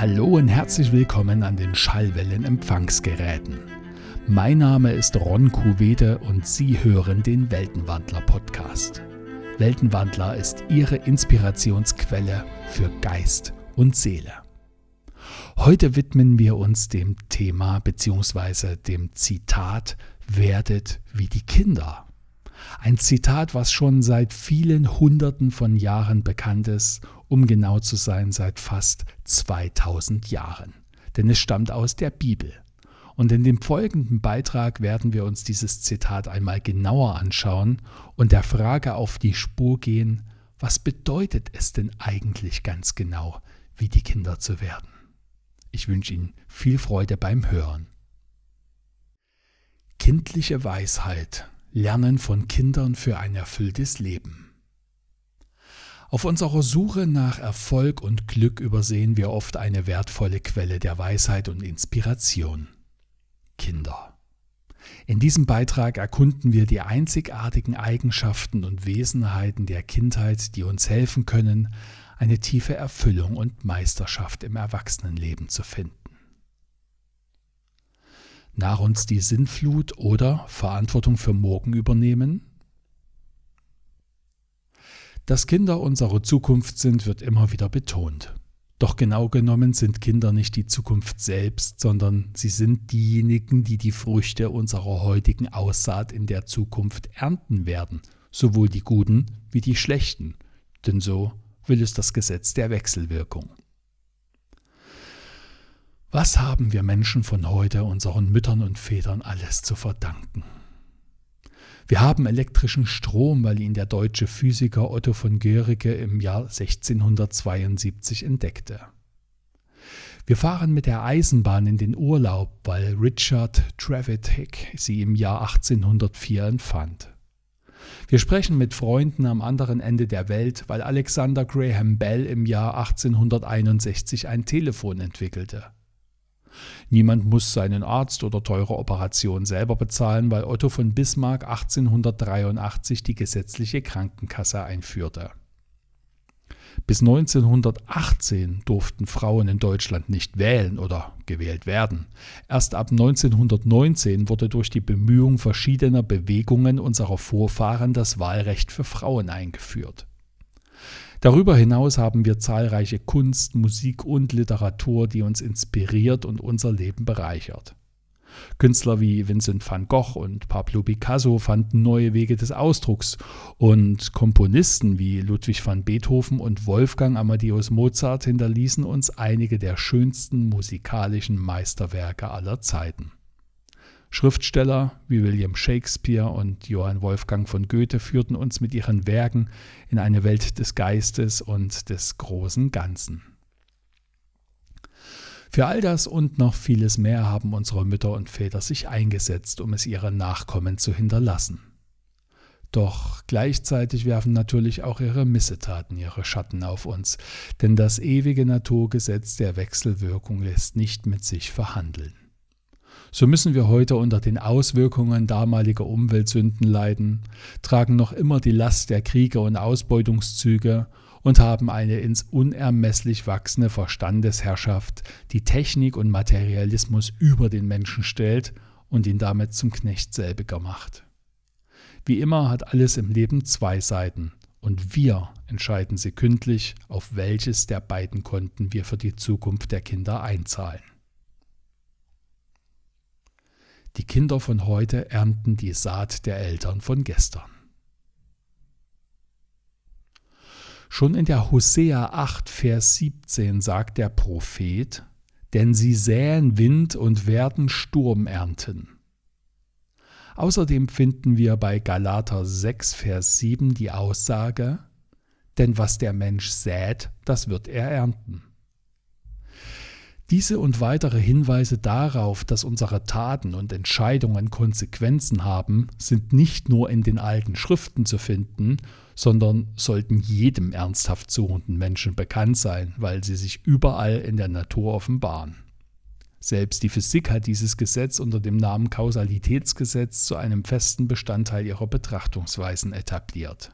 Hallo und herzlich willkommen an den Schallwellenempfangsgeräten. Mein Name ist Ron Kuwede und Sie hören den Weltenwandler Podcast. Weltenwandler ist Ihre Inspirationsquelle für Geist und Seele. Heute widmen wir uns dem Thema bzw. dem Zitat Werdet wie die Kinder. Ein Zitat, was schon seit vielen Hunderten von Jahren bekannt ist, um genau zu sein, seit fast 2000 Jahren. Denn es stammt aus der Bibel. Und in dem folgenden Beitrag werden wir uns dieses Zitat einmal genauer anschauen und der Frage auf die Spur gehen, was bedeutet es denn eigentlich ganz genau, wie die Kinder zu werden? Ich wünsche Ihnen viel Freude beim Hören. Kindliche Weisheit Lernen von Kindern für ein erfülltes Leben. Auf unserer Suche nach Erfolg und Glück übersehen wir oft eine wertvolle Quelle der Weisheit und Inspiration. Kinder. In diesem Beitrag erkunden wir die einzigartigen Eigenschaften und Wesenheiten der Kindheit, die uns helfen können, eine tiefe Erfüllung und Meisterschaft im Erwachsenenleben zu finden nach uns die Sinnflut oder Verantwortung für morgen übernehmen? Dass Kinder unsere Zukunft sind, wird immer wieder betont. Doch genau genommen sind Kinder nicht die Zukunft selbst, sondern sie sind diejenigen, die die Früchte unserer heutigen Aussaat in der Zukunft ernten werden, sowohl die guten wie die schlechten, denn so will es das Gesetz der Wechselwirkung. Was haben wir Menschen von heute unseren Müttern und Vätern alles zu verdanken? Wir haben elektrischen Strom, weil ihn der deutsche Physiker Otto von Guericke im Jahr 1672 entdeckte. Wir fahren mit der Eisenbahn in den Urlaub, weil Richard Trevithick sie im Jahr 1804 empfand. Wir sprechen mit Freunden am anderen Ende der Welt, weil Alexander Graham Bell im Jahr 1861 ein Telefon entwickelte. Niemand muss seinen Arzt oder teure Operation selber bezahlen, weil Otto von Bismarck 1883 die gesetzliche Krankenkasse einführte. Bis 1918 durften Frauen in Deutschland nicht wählen oder gewählt werden. Erst ab 1919 wurde durch die Bemühungen verschiedener Bewegungen unserer Vorfahren das Wahlrecht für Frauen eingeführt. Darüber hinaus haben wir zahlreiche Kunst, Musik und Literatur, die uns inspiriert und unser Leben bereichert. Künstler wie Vincent van Gogh und Pablo Picasso fanden neue Wege des Ausdrucks und Komponisten wie Ludwig van Beethoven und Wolfgang Amadeus Mozart hinterließen uns einige der schönsten musikalischen Meisterwerke aller Zeiten. Schriftsteller wie William Shakespeare und Johann Wolfgang von Goethe führten uns mit ihren Werken in eine Welt des Geistes und des großen Ganzen. Für all das und noch vieles mehr haben unsere Mütter und Väter sich eingesetzt, um es ihren Nachkommen zu hinterlassen. Doch gleichzeitig werfen natürlich auch ihre Missetaten ihre Schatten auf uns, denn das ewige Naturgesetz der Wechselwirkung lässt nicht mit sich verhandeln. So müssen wir heute unter den Auswirkungen damaliger Umweltsünden leiden, tragen noch immer die Last der Kriege und Ausbeutungszüge und haben eine ins unermesslich wachsende Verstandesherrschaft, die Technik und Materialismus über den Menschen stellt und ihn damit zum Knecht selbiger macht. Wie immer hat alles im Leben zwei Seiten, und wir entscheiden sekündlich, auf welches der beiden Konten wir für die Zukunft der Kinder einzahlen. Die Kinder von heute ernten die Saat der Eltern von gestern. Schon in der Hosea 8, Vers 17 sagt der Prophet, denn sie säen Wind und werden Sturm ernten. Außerdem finden wir bei Galater 6, Vers 7 die Aussage, denn was der Mensch sät, das wird er ernten. Diese und weitere Hinweise darauf, dass unsere Taten und Entscheidungen Konsequenzen haben, sind nicht nur in den alten Schriften zu finden, sondern sollten jedem ernsthaft suchenden Menschen bekannt sein, weil sie sich überall in der Natur offenbaren. Selbst die Physik hat dieses Gesetz unter dem Namen Kausalitätsgesetz zu einem festen Bestandteil ihrer Betrachtungsweisen etabliert.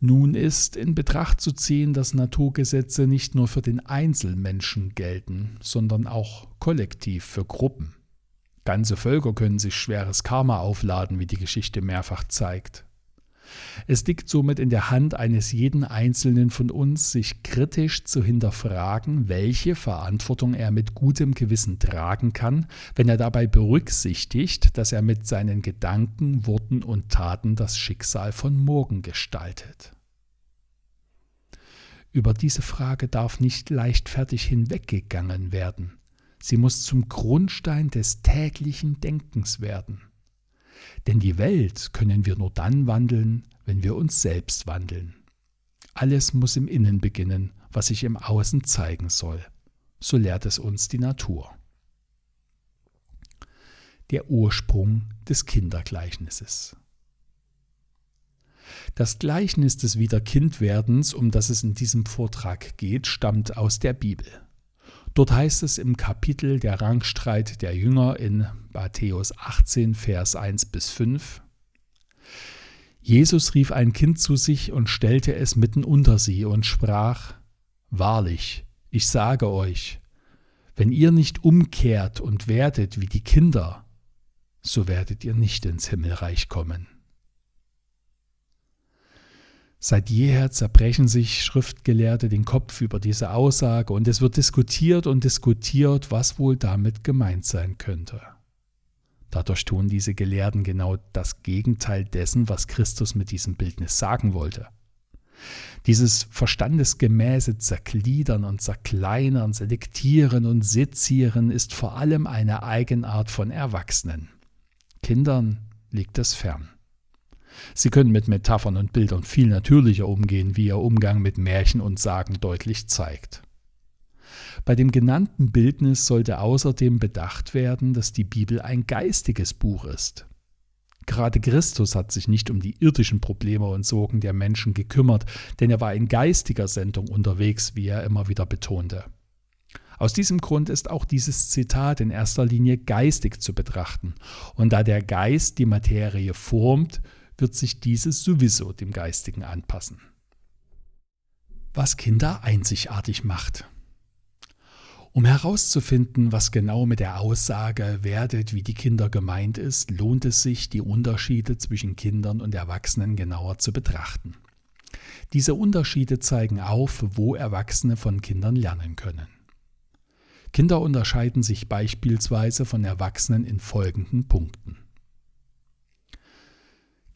Nun ist in Betracht zu ziehen, dass Naturgesetze nicht nur für den Einzelmenschen gelten, sondern auch kollektiv für Gruppen. Ganze Völker können sich schweres Karma aufladen, wie die Geschichte mehrfach zeigt. Es liegt somit in der Hand eines jeden Einzelnen von uns, sich kritisch zu hinterfragen, welche Verantwortung er mit gutem Gewissen tragen kann, wenn er dabei berücksichtigt, dass er mit seinen Gedanken, Worten und Taten das Schicksal von morgen gestaltet. Über diese Frage darf nicht leichtfertig hinweggegangen werden. Sie muss zum Grundstein des täglichen Denkens werden. Denn die Welt können wir nur dann wandeln, wenn wir uns selbst wandeln. Alles muss im Innen beginnen, was sich im Außen zeigen soll. So lehrt es uns die Natur. Der Ursprung des Kindergleichnisses. Das Gleichnis des Wiederkindwerdens, um das es in diesem Vortrag geht, stammt aus der Bibel. Dort heißt es im Kapitel der Rangstreit der Jünger in Matthäus 18, Vers 1 bis 5. Jesus rief ein Kind zu sich und stellte es mitten unter sie und sprach, Wahrlich, ich sage euch, wenn ihr nicht umkehrt und werdet wie die Kinder, so werdet ihr nicht ins Himmelreich kommen. Seit jeher zerbrechen sich Schriftgelehrte den Kopf über diese Aussage und es wird diskutiert und diskutiert, was wohl damit gemeint sein könnte. Dadurch tun diese Gelehrten genau das Gegenteil dessen, was Christus mit diesem Bildnis sagen wollte. Dieses verstandesgemäße Zergliedern und Zerkleinern, Selektieren und Sezieren ist vor allem eine Eigenart von Erwachsenen. Kindern liegt es fern. Sie können mit Metaphern und Bildern viel natürlicher umgehen, wie ihr Umgang mit Märchen und Sagen deutlich zeigt. Bei dem genannten Bildnis sollte außerdem bedacht werden, dass die Bibel ein geistiges Buch ist. Gerade Christus hat sich nicht um die irdischen Probleme und Sorgen der Menschen gekümmert, denn er war in geistiger Sendung unterwegs, wie er immer wieder betonte. Aus diesem Grund ist auch dieses Zitat in erster Linie geistig zu betrachten, und da der Geist die Materie formt, wird sich dieses sowieso dem Geistigen anpassen. Was Kinder einzigartig macht. Um herauszufinden, was genau mit der Aussage werdet, wie die Kinder gemeint ist, lohnt es sich, die Unterschiede zwischen Kindern und Erwachsenen genauer zu betrachten. Diese Unterschiede zeigen auf, wo Erwachsene von Kindern lernen können. Kinder unterscheiden sich beispielsweise von Erwachsenen in folgenden Punkten.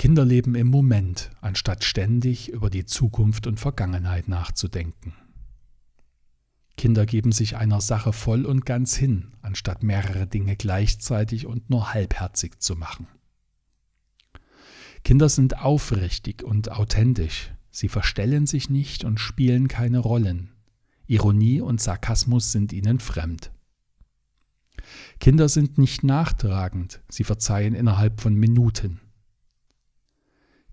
Kinder leben im Moment, anstatt ständig über die Zukunft und Vergangenheit nachzudenken. Kinder geben sich einer Sache voll und ganz hin, anstatt mehrere Dinge gleichzeitig und nur halbherzig zu machen. Kinder sind aufrichtig und authentisch, sie verstellen sich nicht und spielen keine Rollen. Ironie und Sarkasmus sind ihnen fremd. Kinder sind nicht nachtragend, sie verzeihen innerhalb von Minuten.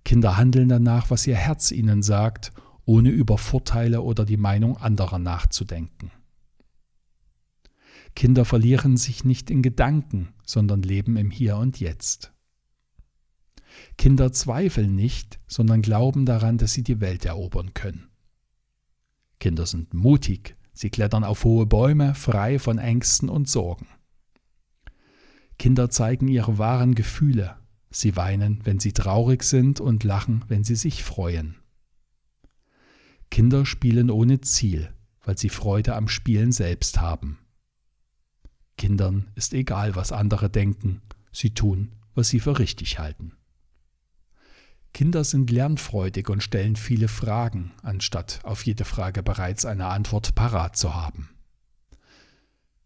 Kinder handeln danach, was ihr Herz ihnen sagt, ohne über Vorteile oder die Meinung anderer nachzudenken. Kinder verlieren sich nicht in Gedanken, sondern leben im Hier und Jetzt. Kinder zweifeln nicht, sondern glauben daran, dass sie die Welt erobern können. Kinder sind mutig, sie klettern auf hohe Bäume, frei von Ängsten und Sorgen. Kinder zeigen ihre wahren Gefühle, Sie weinen, wenn sie traurig sind und lachen, wenn sie sich freuen. Kinder spielen ohne Ziel, weil sie Freude am Spielen selbst haben. Kindern ist egal, was andere denken, sie tun, was sie für richtig halten. Kinder sind lernfreudig und stellen viele Fragen, anstatt auf jede Frage bereits eine Antwort parat zu haben.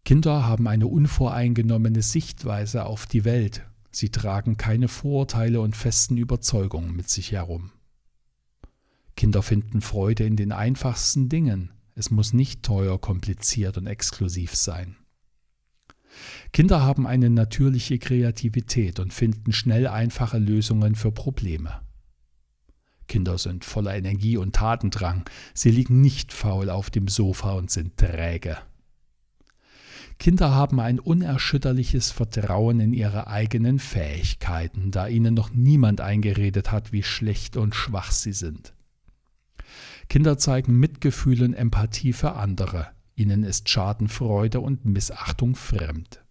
Kinder haben eine unvoreingenommene Sichtweise auf die Welt Sie tragen keine Vorurteile und festen Überzeugungen mit sich herum. Kinder finden Freude in den einfachsten Dingen. Es muss nicht teuer, kompliziert und exklusiv sein. Kinder haben eine natürliche Kreativität und finden schnell einfache Lösungen für Probleme. Kinder sind voller Energie und Tatendrang. Sie liegen nicht faul auf dem Sofa und sind träge. Kinder haben ein unerschütterliches Vertrauen in ihre eigenen Fähigkeiten, da ihnen noch niemand eingeredet hat, wie schlecht und schwach sie sind. Kinder zeigen Mitgefühl und Empathie für andere. Ihnen ist Schadenfreude und Missachtung fremd.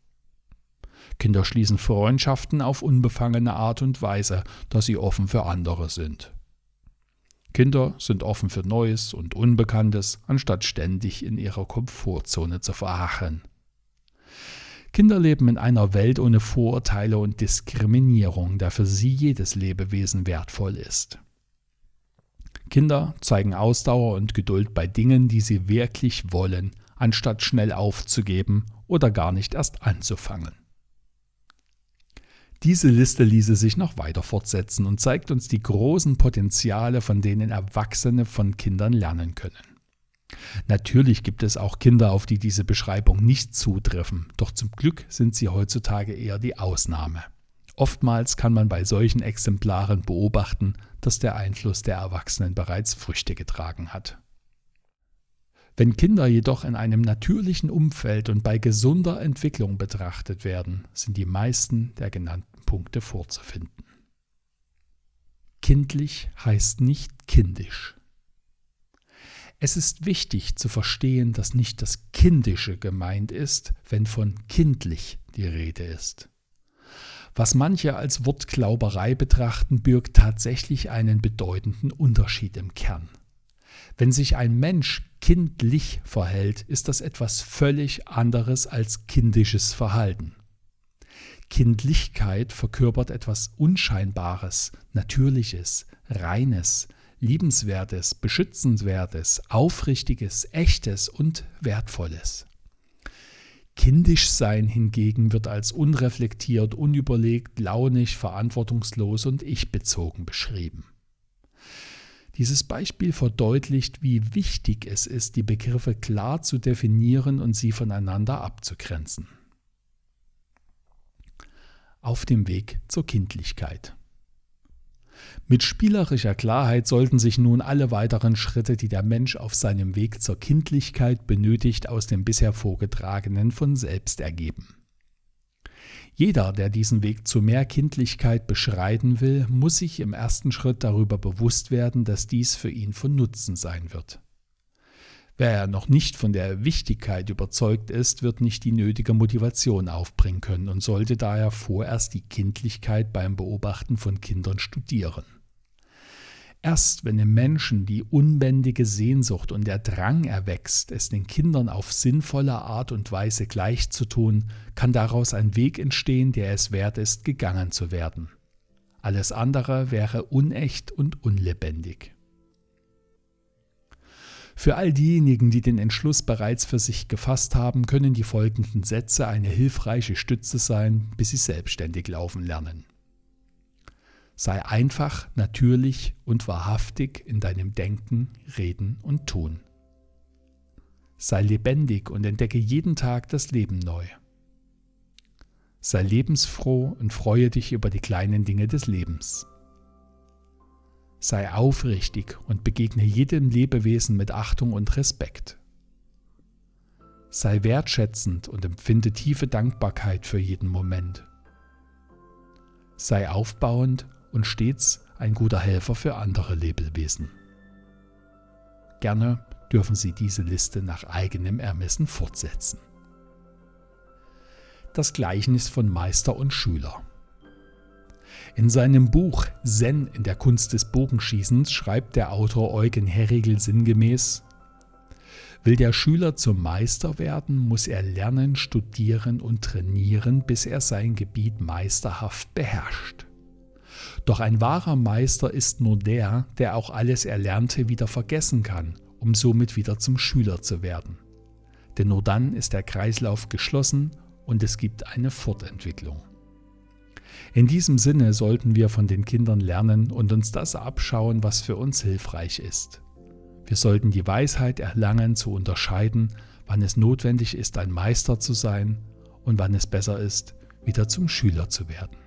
Kinder schließen Freundschaften auf unbefangene Art und Weise, da sie offen für andere sind. Kinder sind offen für Neues und Unbekanntes, anstatt ständig in ihrer Komfortzone zu verharren. Kinder leben in einer Welt ohne Vorurteile und Diskriminierung, da für sie jedes Lebewesen wertvoll ist. Kinder zeigen Ausdauer und Geduld bei Dingen, die sie wirklich wollen, anstatt schnell aufzugeben oder gar nicht erst anzufangen. Diese Liste ließe sich noch weiter fortsetzen und zeigt uns die großen Potenziale, von denen Erwachsene von Kindern lernen können. Natürlich gibt es auch Kinder, auf die diese Beschreibung nicht zutreffen, doch zum Glück sind sie heutzutage eher die Ausnahme. Oftmals kann man bei solchen Exemplaren beobachten, dass der Einfluss der Erwachsenen bereits Früchte getragen hat. Wenn Kinder jedoch in einem natürlichen Umfeld und bei gesunder Entwicklung betrachtet werden, sind die meisten der genannten Punkte vorzufinden. Kindlich heißt nicht kindisch. Es ist wichtig zu verstehen, dass nicht das Kindische gemeint ist, wenn von kindlich die Rede ist. Was manche als Wortglauberei betrachten, birgt tatsächlich einen bedeutenden Unterschied im Kern. Wenn sich ein Mensch kindlich verhält, ist das etwas völlig anderes als kindisches Verhalten. Kindlichkeit verkörpert etwas Unscheinbares, Natürliches, Reines, Liebenswertes, Beschützenswertes, Aufrichtiges, Echtes und Wertvolles. Kindisch sein hingegen wird als unreflektiert, unüberlegt, launig, verantwortungslos und ich-bezogen beschrieben. Dieses Beispiel verdeutlicht, wie wichtig es ist, die Begriffe klar zu definieren und sie voneinander abzugrenzen. Auf dem Weg zur Kindlichkeit. Mit spielerischer Klarheit sollten sich nun alle weiteren Schritte, die der Mensch auf seinem Weg zur Kindlichkeit benötigt, aus dem bisher vorgetragenen von selbst ergeben. Jeder, der diesen Weg zu mehr Kindlichkeit beschreiten will, muss sich im ersten Schritt darüber bewusst werden, dass dies für ihn von Nutzen sein wird. Wer noch nicht von der Wichtigkeit überzeugt ist, wird nicht die nötige Motivation aufbringen können und sollte daher vorerst die Kindlichkeit beim Beobachten von Kindern studieren. Erst wenn im Menschen die unbändige Sehnsucht und der Drang erwächst, es den Kindern auf sinnvolle Art und Weise gleichzutun, kann daraus ein Weg entstehen, der es wert ist, gegangen zu werden. Alles andere wäre unecht und unlebendig. Für all diejenigen, die den Entschluss bereits für sich gefasst haben, können die folgenden Sätze eine hilfreiche Stütze sein, bis sie selbstständig laufen lernen. Sei einfach, natürlich und wahrhaftig in deinem Denken, Reden und Tun. Sei lebendig und entdecke jeden Tag das Leben neu. Sei lebensfroh und freue dich über die kleinen Dinge des Lebens. Sei aufrichtig und begegne jedem Lebewesen mit Achtung und Respekt. Sei wertschätzend und empfinde tiefe Dankbarkeit für jeden Moment. Sei aufbauend und stets ein guter Helfer für andere Lebewesen. Gerne dürfen Sie diese Liste nach eigenem Ermessen fortsetzen. Das Gleichnis von Meister und Schüler. In seinem Buch Zen in der Kunst des Bogenschießens schreibt der Autor Eugen Herrigel sinngemäß, Will der Schüler zum Meister werden, muss er lernen, studieren und trainieren, bis er sein Gebiet meisterhaft beherrscht. Doch ein wahrer Meister ist nur der, der auch alles Erlernte wieder vergessen kann, um somit wieder zum Schüler zu werden. Denn nur dann ist der Kreislauf geschlossen und es gibt eine Fortentwicklung. In diesem Sinne sollten wir von den Kindern lernen und uns das abschauen, was für uns hilfreich ist. Wir sollten die Weisheit erlangen zu unterscheiden, wann es notwendig ist, ein Meister zu sein und wann es besser ist, wieder zum Schüler zu werden.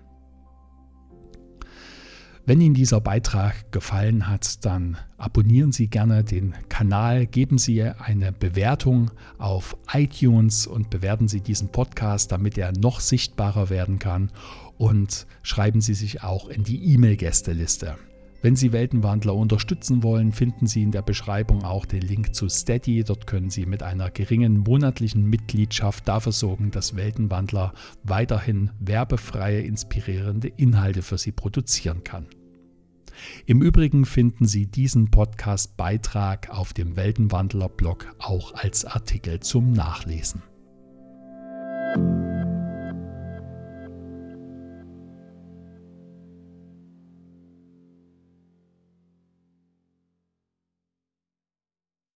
Wenn Ihnen dieser Beitrag gefallen hat, dann abonnieren Sie gerne den Kanal, geben Sie eine Bewertung auf iTunes und bewerten Sie diesen Podcast, damit er noch sichtbarer werden kann und schreiben Sie sich auch in die E-Mail-Gästeliste. Wenn Sie Weltenwandler unterstützen wollen, finden Sie in der Beschreibung auch den Link zu Steady. Dort können Sie mit einer geringen monatlichen Mitgliedschaft dafür sorgen, dass Weltenwandler weiterhin werbefreie, inspirierende Inhalte für Sie produzieren kann. Im Übrigen finden Sie diesen Podcast-Beitrag auf dem Weltenwandler-Blog auch als Artikel zum Nachlesen.